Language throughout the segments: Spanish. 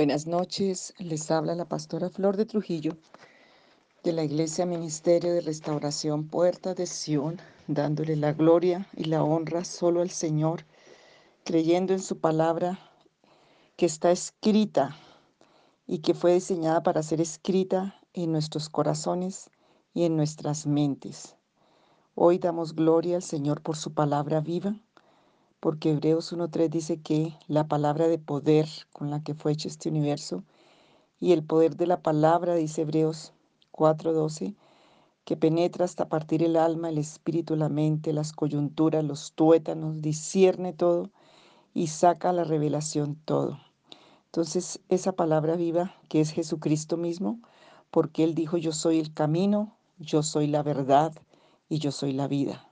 Buenas noches, les habla la pastora Flor de Trujillo de la Iglesia Ministerio de Restauración Puerta de Sión, dándole la gloria y la honra solo al Señor, creyendo en su palabra que está escrita y que fue diseñada para ser escrita en nuestros corazones y en nuestras mentes. Hoy damos gloria al Señor por su palabra viva porque Hebreos 1.3 dice que la palabra de poder con la que fue hecho este universo y el poder de la palabra, dice Hebreos 4.12, que penetra hasta partir el alma, el espíritu, la mente, las coyunturas, los tuétanos, discierne todo y saca la revelación todo. Entonces, esa palabra viva que es Jesucristo mismo, porque Él dijo, yo soy el camino, yo soy la verdad y yo soy la vida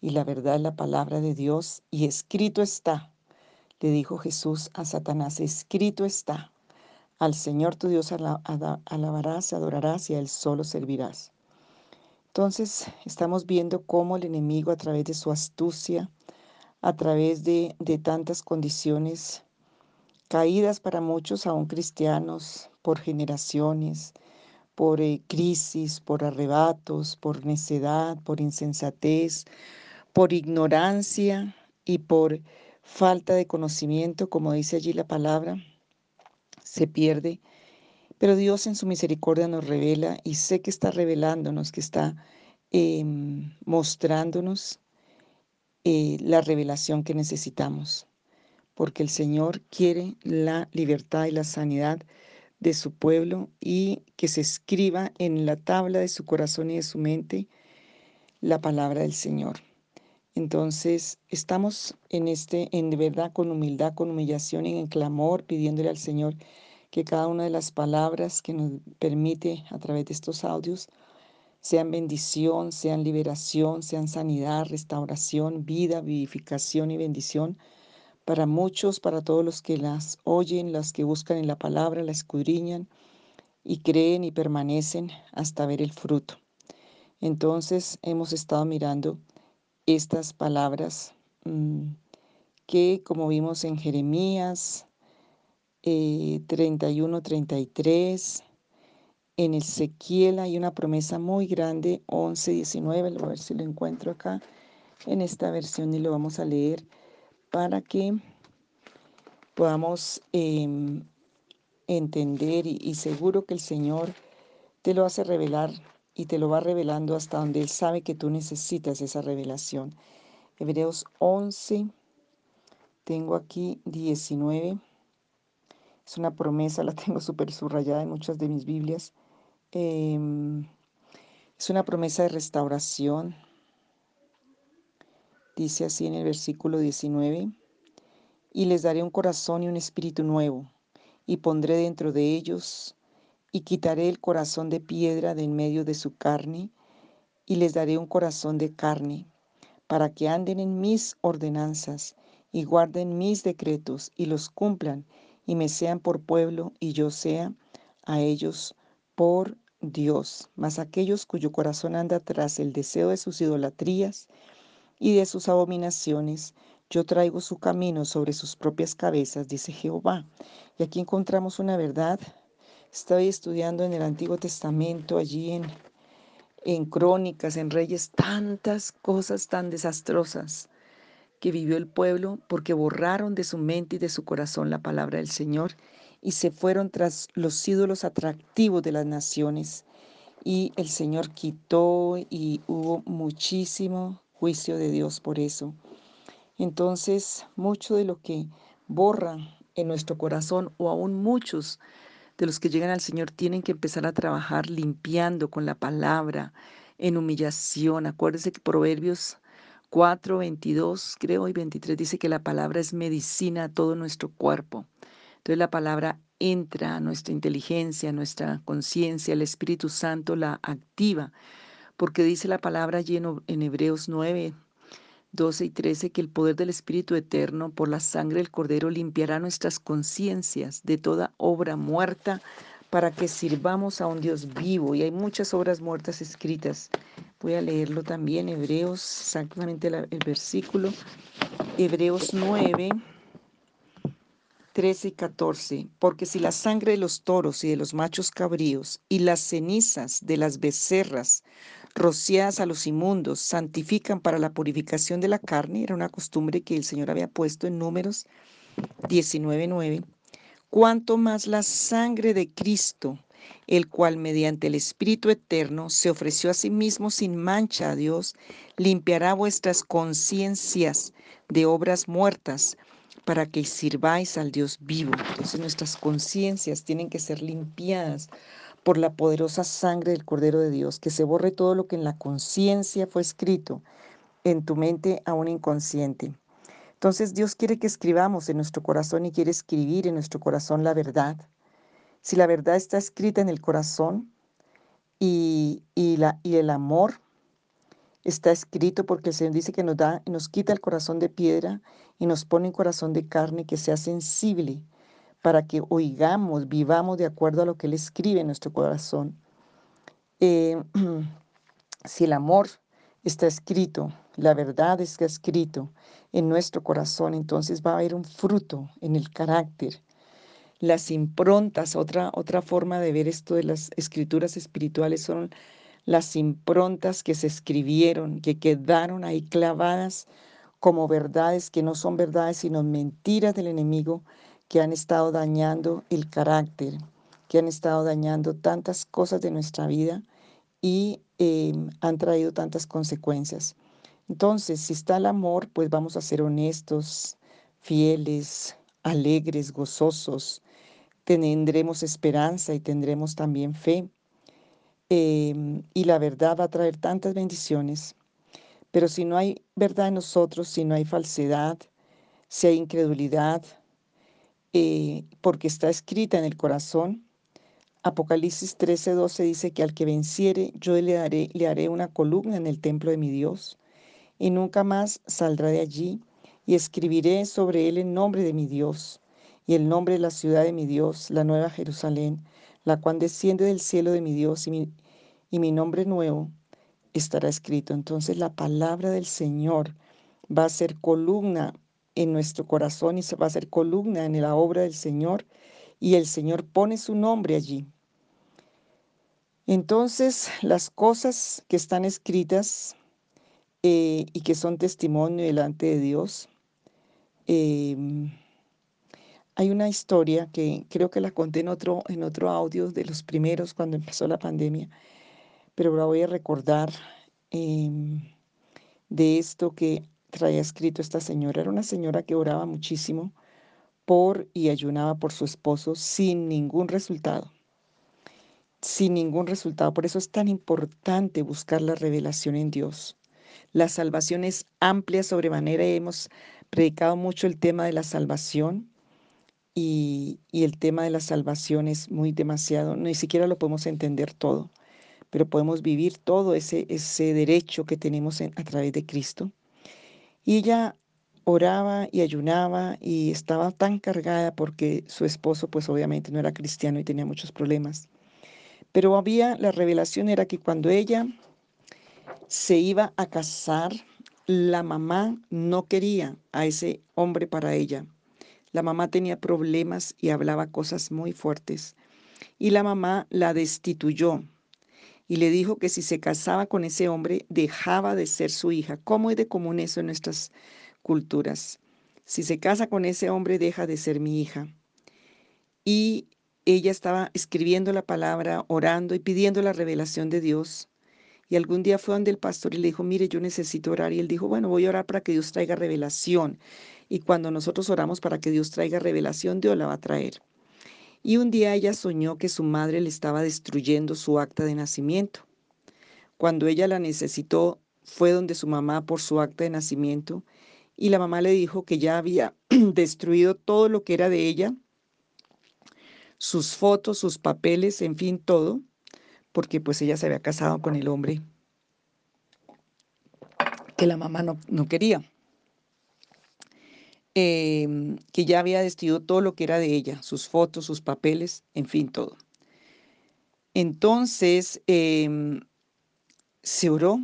y la verdad es la palabra de Dios y escrito está. Le dijo Jesús a Satanás, escrito está. Al Señor tu Dios alabarás, adorarás y a Él solo servirás. Entonces estamos viendo cómo el enemigo a través de su astucia, a través de, de tantas condiciones caídas para muchos, aún cristianos, por generaciones, por eh, crisis, por arrebatos, por necedad, por insensatez, por ignorancia y por falta de conocimiento, como dice allí la palabra, se pierde. Pero Dios en su misericordia nos revela y sé que está revelándonos, que está em, mostrándonos eh, la revelación que necesitamos, porque el Señor quiere la libertad y la sanidad de su pueblo y que se escriba en la tabla de su corazón y de su mente la palabra del Señor. Entonces, estamos en este, en verdad, con humildad, con humillación y en clamor, pidiéndole al Señor que cada una de las palabras que nos permite a través de estos audios sean bendición, sean liberación, sean sanidad, restauración, vida, vivificación y bendición para muchos, para todos los que las oyen, las que buscan en la palabra, la escudriñan y creen y permanecen hasta ver el fruto. Entonces, hemos estado mirando estas palabras mm, que como vimos en Jeremías 31, eh, 33, en Ezequiel hay una promesa muy grande, 11, 19, a ver si lo encuentro acá en esta versión y lo vamos a leer para que podamos em, entender y seguro que el Señor te lo hace revelar y te lo va revelando hasta donde Él sabe que tú necesitas esa revelación. Hebreos 11, tengo aquí 19. Es una promesa, la tengo súper subrayada en muchas de mis Biblias. Em, es una promesa de restauración. Dice así en el versículo 19, y les daré un corazón y un espíritu nuevo, y pondré dentro de ellos y quitaré el corazón de piedra de en medio de su carne, y les daré un corazón de carne, para que anden en mis ordenanzas, y guarden mis decretos, y los cumplan, y me sean por pueblo, y yo sea a ellos por Dios. Mas aquellos cuyo corazón anda tras el deseo de sus idolatrías y de sus abominaciones, yo traigo su camino sobre sus propias cabezas, dice Jehová. Y aquí encontramos una verdad Estoy estudiando en el Antiguo Testamento, allí en, en Crónicas, en Reyes, tantas cosas tan desastrosas que vivió el pueblo porque borraron de su mente y de su corazón la palabra del Señor y se fueron tras los ídolos atractivos de las naciones. Y el Señor quitó y hubo muchísimo juicio de Dios por eso. Entonces, mucho de lo que borra en nuestro corazón, o aún muchos de los que llegan al Señor tienen que empezar a trabajar limpiando con la palabra, en humillación. Acuérdense que Proverbios 4, 22 creo y 23 dice que la palabra es medicina a todo nuestro cuerpo. Entonces la palabra entra a nuestra inteligencia, a nuestra conciencia, el Espíritu Santo la activa, porque dice la palabra lleno en Hebreos 9, 12 y 13 que el poder del Espíritu Eterno por la sangre del Cordero limpiará nuestras conciencias de toda obra muerta para que sirvamos a un Dios vivo. Y hay muchas obras muertas escritas. Voy a leerlo también, Hebreos, exactamente el versículo, Hebreos 9, 13 y 14, porque si la sangre de los toros y de los machos cabríos y las cenizas de las becerras rociadas a los inmundos santifican para la purificación de la carne, era una costumbre que el Señor había puesto en números 19.9, cuanto más la sangre de Cristo, el cual mediante el Espíritu Eterno se ofreció a sí mismo sin mancha a Dios, limpiará vuestras conciencias de obras muertas para que sirváis al Dios vivo. Entonces nuestras conciencias tienen que ser limpiadas por la poderosa sangre del Cordero de Dios, que se borre todo lo que en la conciencia fue escrito, en tu mente aún inconsciente. Entonces Dios quiere que escribamos en nuestro corazón y quiere escribir en nuestro corazón la verdad. Si la verdad está escrita en el corazón y, el amor está escrito porque el Señor dice que nos da, nos quita el corazón de piedra y nos pone un corazón de carne que sea sensible para que oigamos, vivamos de acuerdo a lo que Él escribe en nuestro corazón. Eh, si el amor está escrito, la verdad está escrito en nuestro corazón, entonces va a haber un fruto en el carácter. Las improntas, otra, otra forma de ver esto de las escrituras espirituales son las improntas que se escribieron, que quedaron ahí clavadas como verdades que no son verdades, sino mentiras del enemigo que han estado dañando el carácter, que han estado dañando tantas cosas de nuestra vida y em, han traído tantas consecuencias. Entonces, si está el amor, pues vamos a ser honestos, fieles, alegres, gozosos, tendremos esperanza y tendremos también fe. Em, y la verdad va a traer tantas bendiciones. Pero si no hay verdad en nosotros, si no hay falsedad, si hay incredulidad, eh, porque está escrita en el corazón. Apocalipsis 13:12 dice que al que venciere, yo le, le haré una columna en el templo de mi Dios, y nunca más saldrá de allí, y escribiré sobre él el nombre de mi Dios, y el nombre de la ciudad de mi Dios, la nueva Jerusalén, la cual desciende del cielo de mi Dios, y mi nombre nuevo estará escrito. Entonces la palabra del Señor va a ser columna en nuestro corazón y se va a hacer columna en la obra del Señor y el Señor pone su nombre allí. Entonces, las cosas que están escritas eh, y que son testimonio delante de Dios, em, hay una historia que creo que la conté en otro, en otro audio de los primeros cuando empezó la pandemia, pero la voy a recordar em, de esto que traía escrito esta señora. Era una señora que oraba muchísimo por y ayunaba por su esposo sin ningún resultado. Sin ningún resultado. Por eso es tan importante buscar la revelación en Dios. La salvación es amplia sobremanera y hemos predicado mucho el tema de la salvación y, el tema de la salvación es muy demasiado, ni siquiera lo podemos entender todo, pero podemos vivir todo ese, ese derecho que tenemos a través de Cristo. Y ella oraba y ayunaba y estaba tan cargada porque su esposo pues obviamente no era cristiano y tenía muchos problemas. Pero había, la revelación era que cuando ella se iba a casar, la mamá no quería a ese hombre para ella. La mamá tenía problemas y hablaba cosas muy fuertes. Y la mamá la destituyó y le dijo que si se casaba con ese hombre dejaba de ser su hija. ¿Cómo es de común eso en nuestras culturas? Si se casa con ese hombre deja de ser mi hija. Y ella estaba escribiendo la palabra, orando y pidiendo la revelación de Dios. Y algún día fue donde el pastor y le dijo, mire, yo necesito orar. Y él dijo, bueno, voy a orar para que Dios traiga revelación. Y cuando nosotros oramos para que Dios traiga revelación, Dios la va a traer. Y un día ella soñó que su madre le estaba destruyendo su acta de nacimiento. Cuando ella la necesitó, fue donde su mamá por su acta de nacimiento y la mamá le dijo que ya había destruido todo lo que era de ella, sus fotos, sus papeles, en fin, todo, porque pues ella se había casado con el hombre que la mamá no, no quería. Em, que ya había destruido todo lo que era de ella, sus fotos, sus papeles, en fin, todo. Entonces, em, se oró,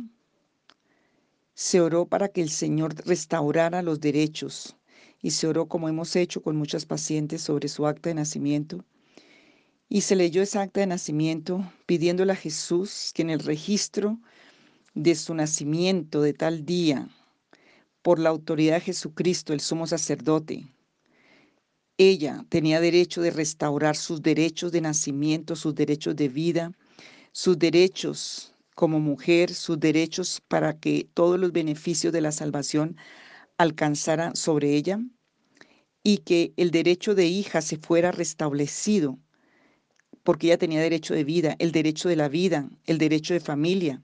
se oró para que el Señor restaurara los derechos y se oró como hemos hecho con muchas pacientes sobre su acta de nacimiento. Y se leyó esa acta de nacimiento pidiéndole a Jesús que en el registro de su nacimiento de tal día, por la autoridad de Jesucristo, el sumo sacerdote, ella tenía derecho de restaurar sus derechos de nacimiento, sus derechos de vida, sus derechos como mujer, sus derechos para que todos los beneficios de la salvación alcanzaran sobre ella y que el derecho de hija se fuera restablecido, porque ella tenía derecho de vida, el derecho de la vida, el derecho de familia.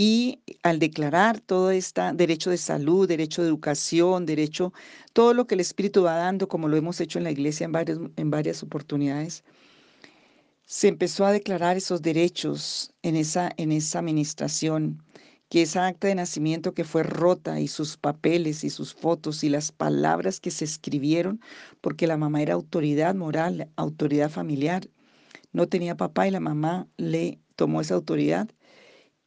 Y al declarar todo este derecho de salud, derecho de educación, derecho, todo lo que el Espíritu va dando, como lo hemos hecho en la iglesia en varias, en varias oportunidades, se empezó a declarar esos derechos en esa, en esa administración que esa acta de nacimiento que fue rota y sus papeles y sus fotos y las palabras que se escribieron, porque la mamá era autoridad moral, autoridad familiar, no tenía papá y la mamá le tomó esa autoridad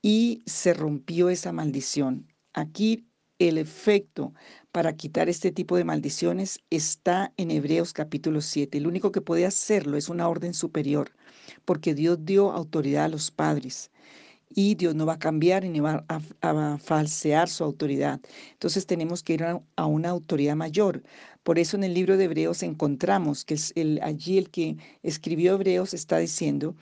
y se rompió esa maldición. Aquí el efecto para quitar este tipo de maldiciones está en Hebreos capítulo 7. El único que puede hacerlo es una orden superior, porque Dios dio autoridad a los padres y Dios no va a cambiar ni va a, falsear su autoridad. Entonces tenemos que ir a, una autoridad mayor. Por eso en el libro de Hebreos encontramos que allí el que escribió Hebreos está diciendo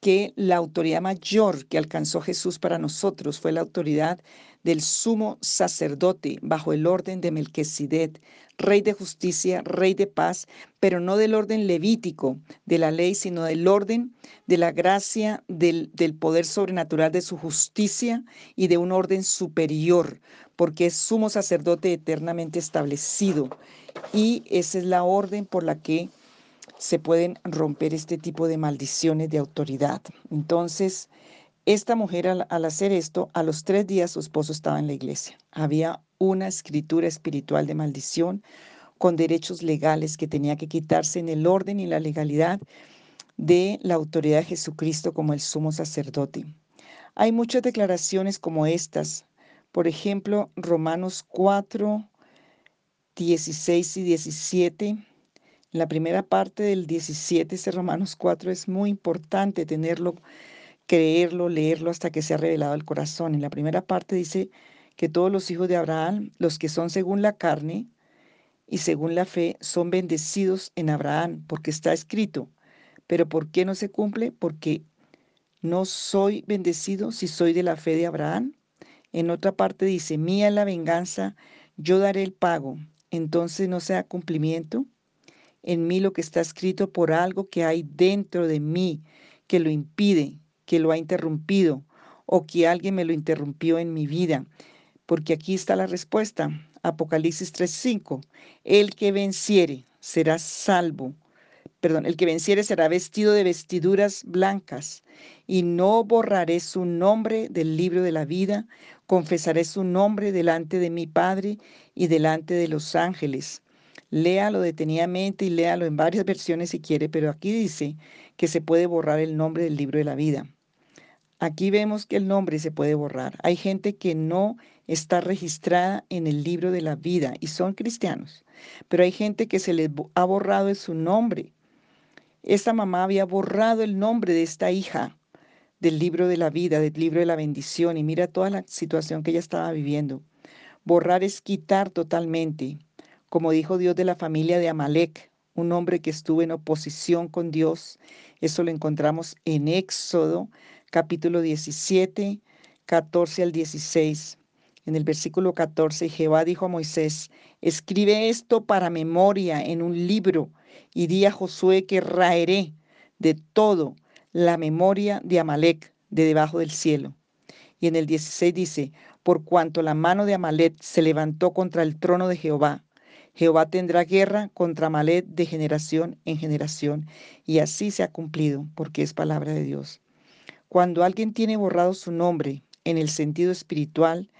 que la autoridad mayor que alcanzó Jesús para nosotros fue la autoridad del sumo sacerdote bajo el orden de Melquisedec, rey de justicia, rey de paz, pero no del orden levítico de la ley, sino del orden de la gracia, del, del poder sobrenatural de su justicia y de un orden superior, porque es sumo sacerdote eternamente establecido. Y esa es la orden por la que se pueden romper este tipo de maldiciones de autoridad. Entonces, esta mujer al, hacer esto, a los tres días su esposo estaba en la iglesia. Había una escritura espiritual de maldición con derechos legales que tenía que quitarse en el orden y la legalidad de la autoridad de Jesucristo como el sumo sacerdote. Hay muchas declaraciones como estas. Por ejemplo, Romanos 4, 16 y 17 la primera parte del 17, ese Romanos 4, es muy importante tenerlo, creerlo, leerlo hasta que se ha revelado el corazón. En la primera parte dice que todos los hijos de Abraham, los que son según la carne y según la fe, son bendecidos en Abraham, porque está escrito. Pero ¿por qué no se cumple? Porque no soy bendecido si soy de la fe de Abraham. En otra parte dice, mía la venganza, yo daré el pago. Entonces no sea cumplimiento en mí lo que está escrito por algo que hay dentro de mí que lo impide, que lo ha interrumpido o que alguien me lo interrumpió en mi vida. Porque aquí está la respuesta. Apocalipsis 3:5. El que venciere será salvo. Perdón, el que venciere será vestido de vestiduras blancas y no borraré su nombre del libro de la vida, confesaré su nombre delante de mi Padre y delante de los ángeles. Léalo detenidamente y léalo en varias versiones si quiere, pero aquí dice que se puede borrar el nombre del libro de la vida. Aquí vemos que el nombre se puede borrar. Hay gente que no está registrada en el libro de la vida y son cristianos, pero hay gente que se les ha borrado su nombre. Esta mamá había borrado el nombre de esta hija del libro de la vida, del libro de la bendición y mira toda la situación que ella estaba viviendo. Borrar es quitar totalmente como dijo Dios de la familia de Amalek, un hombre que estuvo en oposición con Dios. Eso lo encontramos en Éxodo capítulo 17, 14 al 16. En el versículo 14, Jehová dijo a Moisés, escribe esto para memoria en un libro y di a Josué que raeré de todo la memoria de Amalek de debajo del cielo. Y en el 16 dice, por cuanto la mano de Amalek se levantó contra el trono de Jehová, Jehová tendrá guerra contra Malet de generación en generación, y así se ha cumplido, porque es palabra de Dios. Cuando alguien tiene borrado su nombre en el sentido espiritual,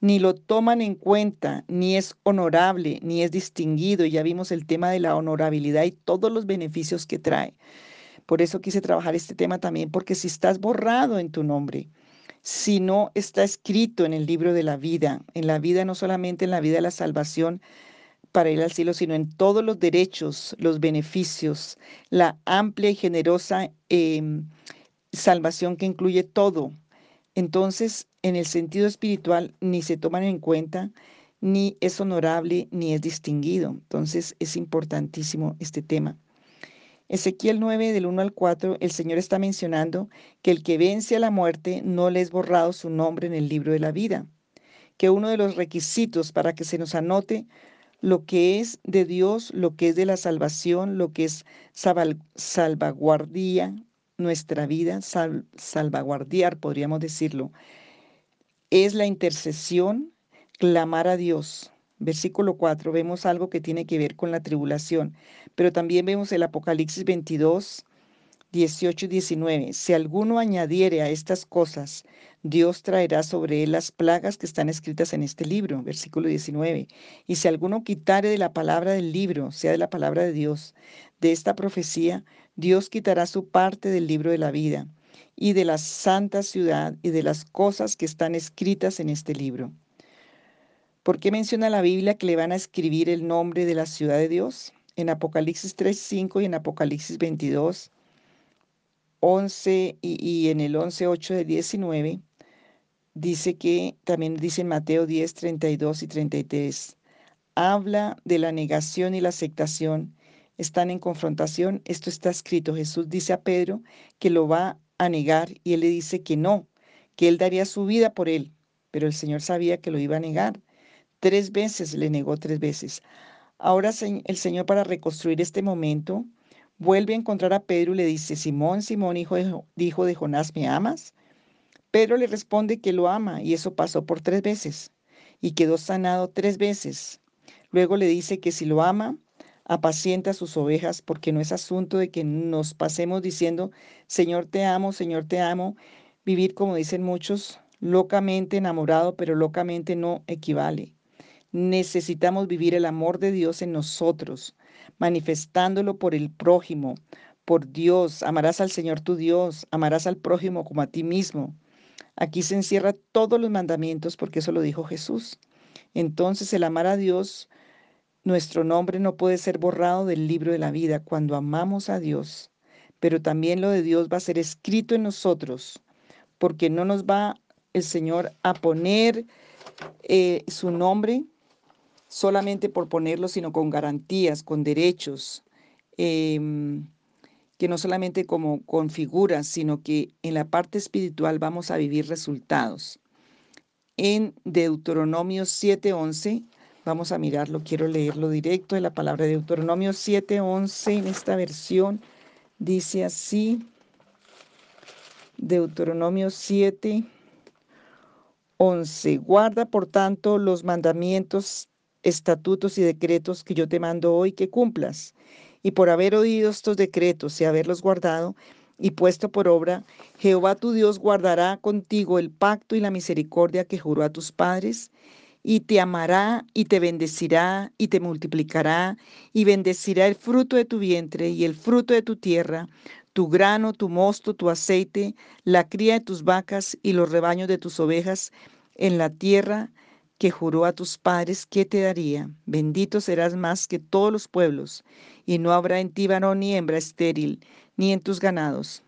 ni lo toman en cuenta, ni es honorable, ni es distinguido. Y ya vimos el tema de la honorabilidad y todos los beneficios que trae. Por eso quise trabajar este tema también, porque si estás borrado en tu nombre, si no está escrito en el libro de la vida, en la vida no solamente en la vida de la salvación, para ir al cielo, sino en todos los derechos, los beneficios, la amplia y generosa em, salvación que incluye todo. Entonces, en el sentido espiritual, ni se toman en cuenta, ni es honorable, ni es distinguido. Entonces, es importantísimo este tema. Ezequiel 9 del 1 al 4, el Señor está mencionando que el que vence a la muerte no le es borrado su nombre en el libro de la vida, que uno de los requisitos para que se nos anote lo que es de Dios, lo que es de la salvación, lo que es salvaguardia nuestra vida, salvaguardiar, podríamos decirlo, es la intercesión, clamar a Dios. Versículo 4, vemos algo que tiene que ver con la tribulación, pero también vemos el Apocalipsis 22, 18 y 19. Si alguno añadiere a estas cosas, Dios traerá sobre él las plagas que están escritas en este libro, versículo 19. Y si alguno quitare de la palabra del libro, sea de la palabra de Dios, de esta profecía, Dios quitará su parte del libro de la vida y de la santa ciudad y de las cosas que están escritas en este libro. ¿Por qué menciona la Biblia que le van a escribir el nombre de la ciudad de Dios? En Apocalipsis 3.5 y en Apocalipsis 22, 11 y, en el 11.8 de 19, dice que, también dice Mateo 10, 32 y 33, habla de la negación y la aceptación. Están en confrontación. Esto está escrito. Jesús dice a Pedro que lo va a negar y él le dice que no, que él daría su vida por él. Pero el Señor sabía que lo iba a negar. Tres veces le negó tres veces. Ahora el Señor para reconstruir este momento vuelve a encontrar a Pedro y le dice, Simón, Simón, hijo de, hijo de Jonás, ¿me amas? Pedro le responde que lo ama y eso pasó por tres veces y quedó sanado tres veces. Luego le dice que si lo ama, apacienta sus ovejas porque no es asunto de que nos pasemos diciendo, Señor te amo, Señor te amo. Vivir, como dicen muchos, locamente enamorado, pero locamente no equivale. Necesitamos vivir el amor de Dios en nosotros, manifestándolo por el prójimo, por Dios. Amarás al Señor tu Dios, amarás al prójimo como a ti mismo. Aquí se encierra todos los mandamientos porque eso lo dijo Jesús. Entonces el amar a Dios, nuestro nombre no puede ser borrado del libro de la vida cuando amamos a Dios, pero también lo de Dios va a ser escrito en nosotros, porque no nos va el Señor a poner eh, su nombre solamente por ponerlo, sino con garantías, con derechos, em, que no solamente como con figuras, sino que en la parte espiritual vamos a vivir resultados. En Deuteronomio 7:11, vamos a mirarlo, quiero leerlo directo de la palabra de Deuteronomio 7:11 en esta versión, dice así, Deuteronomio 7. 11. Guarda, por tanto, los mandamientos estatutos y decretos que yo te mando hoy que cumplas. Y por haber oído estos decretos y haberlos guardado y puesto por obra, Jehová tu Dios guardará contigo el pacto y la misericordia que juró a tus padres, y te amará y te bendecirá y te multiplicará, y bendecirá el fruto de tu vientre y el fruto de tu tierra, tu grano, tu mosto, tu aceite, la cría de tus vacas y los rebaños de tus ovejas en la tierra que juró a tus padres que te daría. Bendito serás más que todos los pueblos, y no habrá en ti varón ni hembra estéril, ni en tus ganados.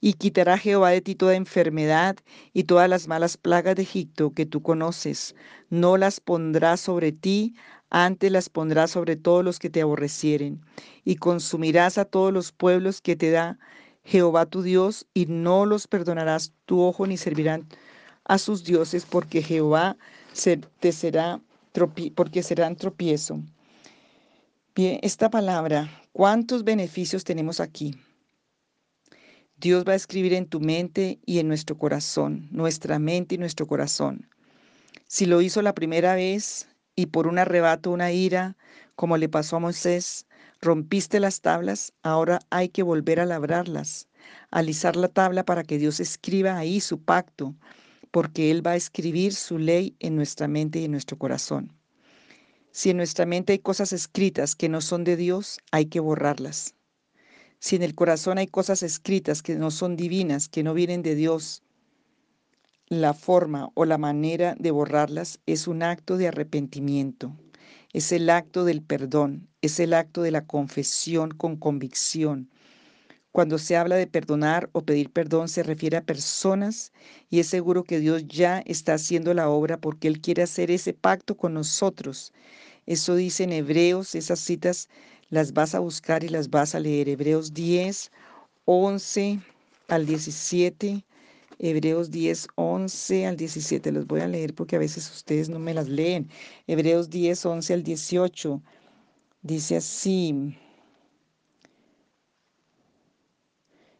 Y quitará Jehová de ti toda enfermedad y todas las malas plagas de Egipto que tú conoces. No las pondrá sobre ti, antes las pondrá sobre todos los que te aborrecieren. Y consumirás a todos los pueblos que te da Jehová tu Dios, y no los perdonarás tu ojo ni servirán a sus dioses, porque Jehová te será porque serán tropiezo. Bien, esta palabra, ¿cuántos beneficios tenemos aquí? Dios va a escribir en tu mente y en nuestro corazón, nuestra mente y nuestro corazón. Si lo hizo la primera vez y por un arrebato, una ira, como le pasó a Moisés, rompiste las tablas, ahora hay que volver a labrarlas, alisar la tabla para que Dios escriba ahí su pacto, porque Él va a escribir su ley en nuestra mente y en nuestro corazón. Si en nuestra mente hay cosas escritas que no son de Dios, hay que borrarlas. Si en el corazón hay cosas escritas que no son divinas, que no vienen de Dios, la forma o la manera de borrarlas es un acto de arrepentimiento. es el acto del perdón, es el acto de la confesión con convicción. Cuando se habla de perdonar o pedir perdón se refiere a personas y es seguro que Dios ya está haciendo la obra porque Él quiere hacer ese pacto con nosotros. Eso dice en Hebreos, esas citas las vas a buscar y las vas a leer. Hebreos 10, 11 al 17. Hebreos 10, 11 al 17. Los voy a leer porque a veces ustedes no me las leen. Hebreos 10, 11 al 18. Dice así.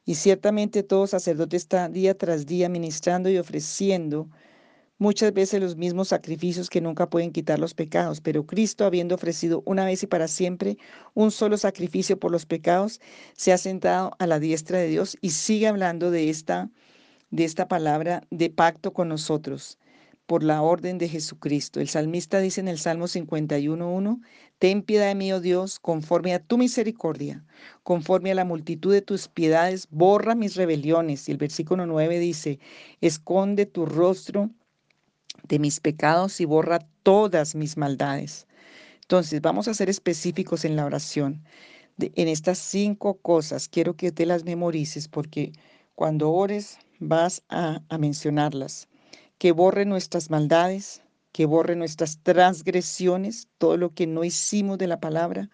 Y ciertamente todo sacerdote está día tras día ministrando y ofreciendo muchas veces los mismos sacrificios que nunca pueden quitar los pecados, pero Cristo, habiendo ofrecido una vez y para siempre un solo sacrificio por los pecados, se ha sentado a la diestra de Dios y sigue hablando de esta, de esta palabra de pacto con nosotros por la orden de Jesucristo. El salmista dice en el Salmo 51.1, Ten piedad de mí, oh Dios, conforme a tu misericordia, conforme a la multitud de tus piedades, borra mis rebeliones. Y el versículo 9 dice, Esconde tu rostro de mis pecados y borra todas mis maldades. Entonces, vamos a ser específicos en la oración. en estas cinco cosas, quiero que te las memorices porque cuando ores vas a mencionarlas que borre nuestras maldades, que borre nuestras transgresiones, todo lo que no hicimos de la palabra,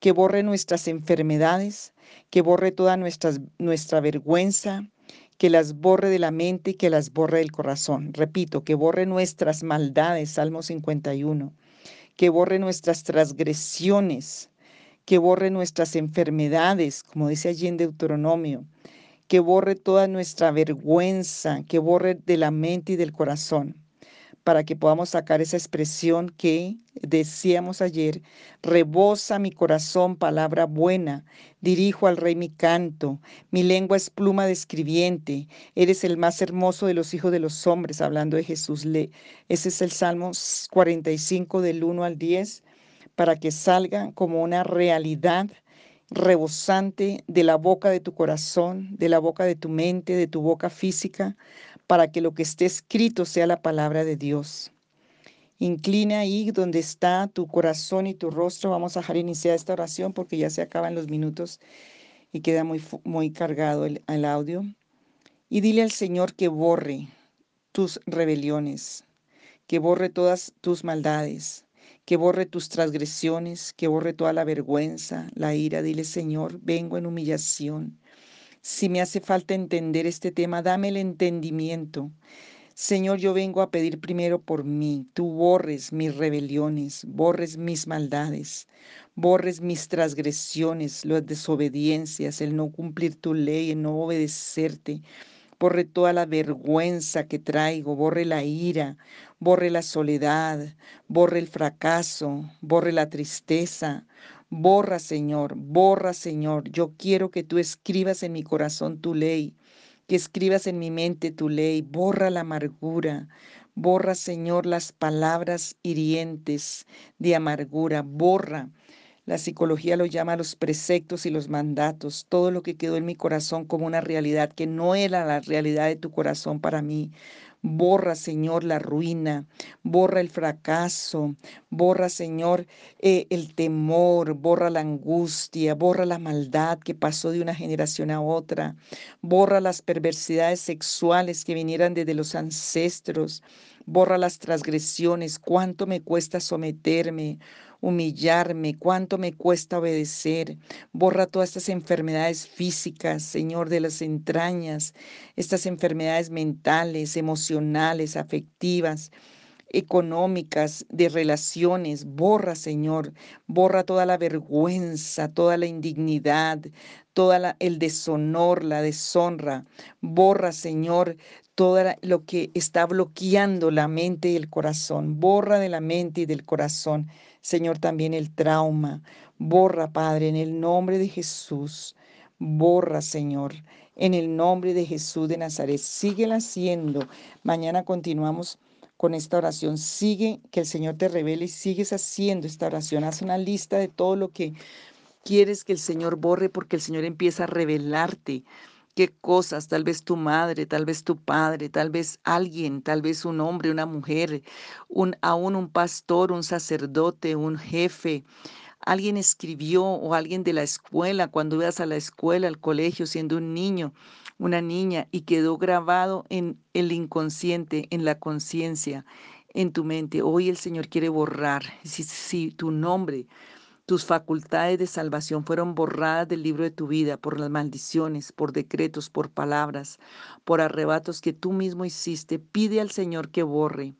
que borre nuestras enfermedades, que borre toda nuestra, nuestra vergüenza, que las borre de la mente y que las borre del corazón. Repito, que borre nuestras maldades, Salmo 51, que borre nuestras transgresiones, que borre nuestras enfermedades, como dice allí en Deuteronomio, que borre toda nuestra vergüenza, que borre de la mente y del corazón, para que podamos sacar esa expresión que decíamos ayer, rebosa mi corazón palabra buena, dirijo al rey mi canto, mi lengua es pluma de escribiente, eres el más hermoso de los hijos de los hombres, hablando de Jesús. Ese es el Salmo 45 del 1 al 10, para que salga como una realidad rebosante de la boca de tu corazón, de la boca de tu mente, de tu boca física, para que lo que esté escrito sea la palabra de Dios. Inclina ahí donde está tu corazón y tu rostro. Vamos a dejar iniciar esta oración porque ya se acaban los minutos y queda muy, muy cargado el, el audio. Y dile al Señor que borre tus rebeliones, que borre todas tus maldades, que borre tus transgresiones, que borre toda la vergüenza, la ira. Dile, Señor, vengo en humillación. Si me hace falta entender este tema, dame el entendimiento. Señor, yo vengo a pedir primero por mí. Tú borres mis rebeliones, borres mis maldades, borres mis transgresiones, las desobediencias, el no cumplir tu ley, el no obedecerte borre toda la vergüenza que traigo, borre la ira, borre la soledad, borre el fracaso, borre la tristeza. Borra, Señor, borra, Señor. Yo quiero que tú escribas en mi corazón tu ley, que escribas en mi mente tu ley. Borra la amargura, Borra, Señor, las palabras hirientes de amargura. Borra la psicología lo llama los preceptos y los mandatos, todo lo que quedó en mi corazón como una realidad que no era la realidad de tu corazón para mí. Borra, Señor, la ruina, borra el fracaso, borra, Señor, eh, el temor, borra la angustia, borra la maldad que pasó de una generación a otra, borra las perversidades sexuales que vinieran desde los ancestros, borra las transgresiones, cuánto me cuesta someterme humillarme, cuánto me cuesta obedecer. Borra todas estas enfermedades físicas, Señor, de las entrañas, estas enfermedades mentales, emocionales, afectivas económicas, de relaciones. Borra, Señor, borra toda la vergüenza, toda la indignidad, todo el deshonor, la deshonra. Borra, Señor, todo lo que está bloqueando la mente y el corazón. Borra de la mente y del corazón, Señor, también el trauma. Borra, Padre, en el nombre de Jesús. Borra, Señor, en el nombre de Jesús de Nazaret. Síguela haciendo. Mañana continuamos con esta oración. Sigue, que el Señor te revele y sigues haciendo esta oración. Haz una lista de todo lo que quieres que el Señor borre porque el Señor empieza a revelarte qué cosas, tal vez tu madre, tal vez tu padre, tal vez alguien, tal vez un hombre, una mujer, un, aún un pastor, un sacerdote, un jefe, alguien escribió o alguien de la escuela, cuando ibas a la escuela, al colegio, siendo un niño, una niña, y quedó grabado en el inconsciente, en la conciencia, en tu mente. Hoy el Señor quiere borrar, si, si tu nombre tus facultades de salvación fueron borradas del libro de tu vida por las maldiciones, por decretos, por palabras, por arrebatos que tú mismo hiciste. Pide al Señor que borre.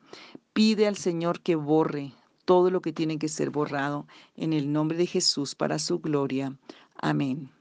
Pide al Señor que borre todo lo que tiene que ser borrado en el nombre de Jesús para su gloria. Amén.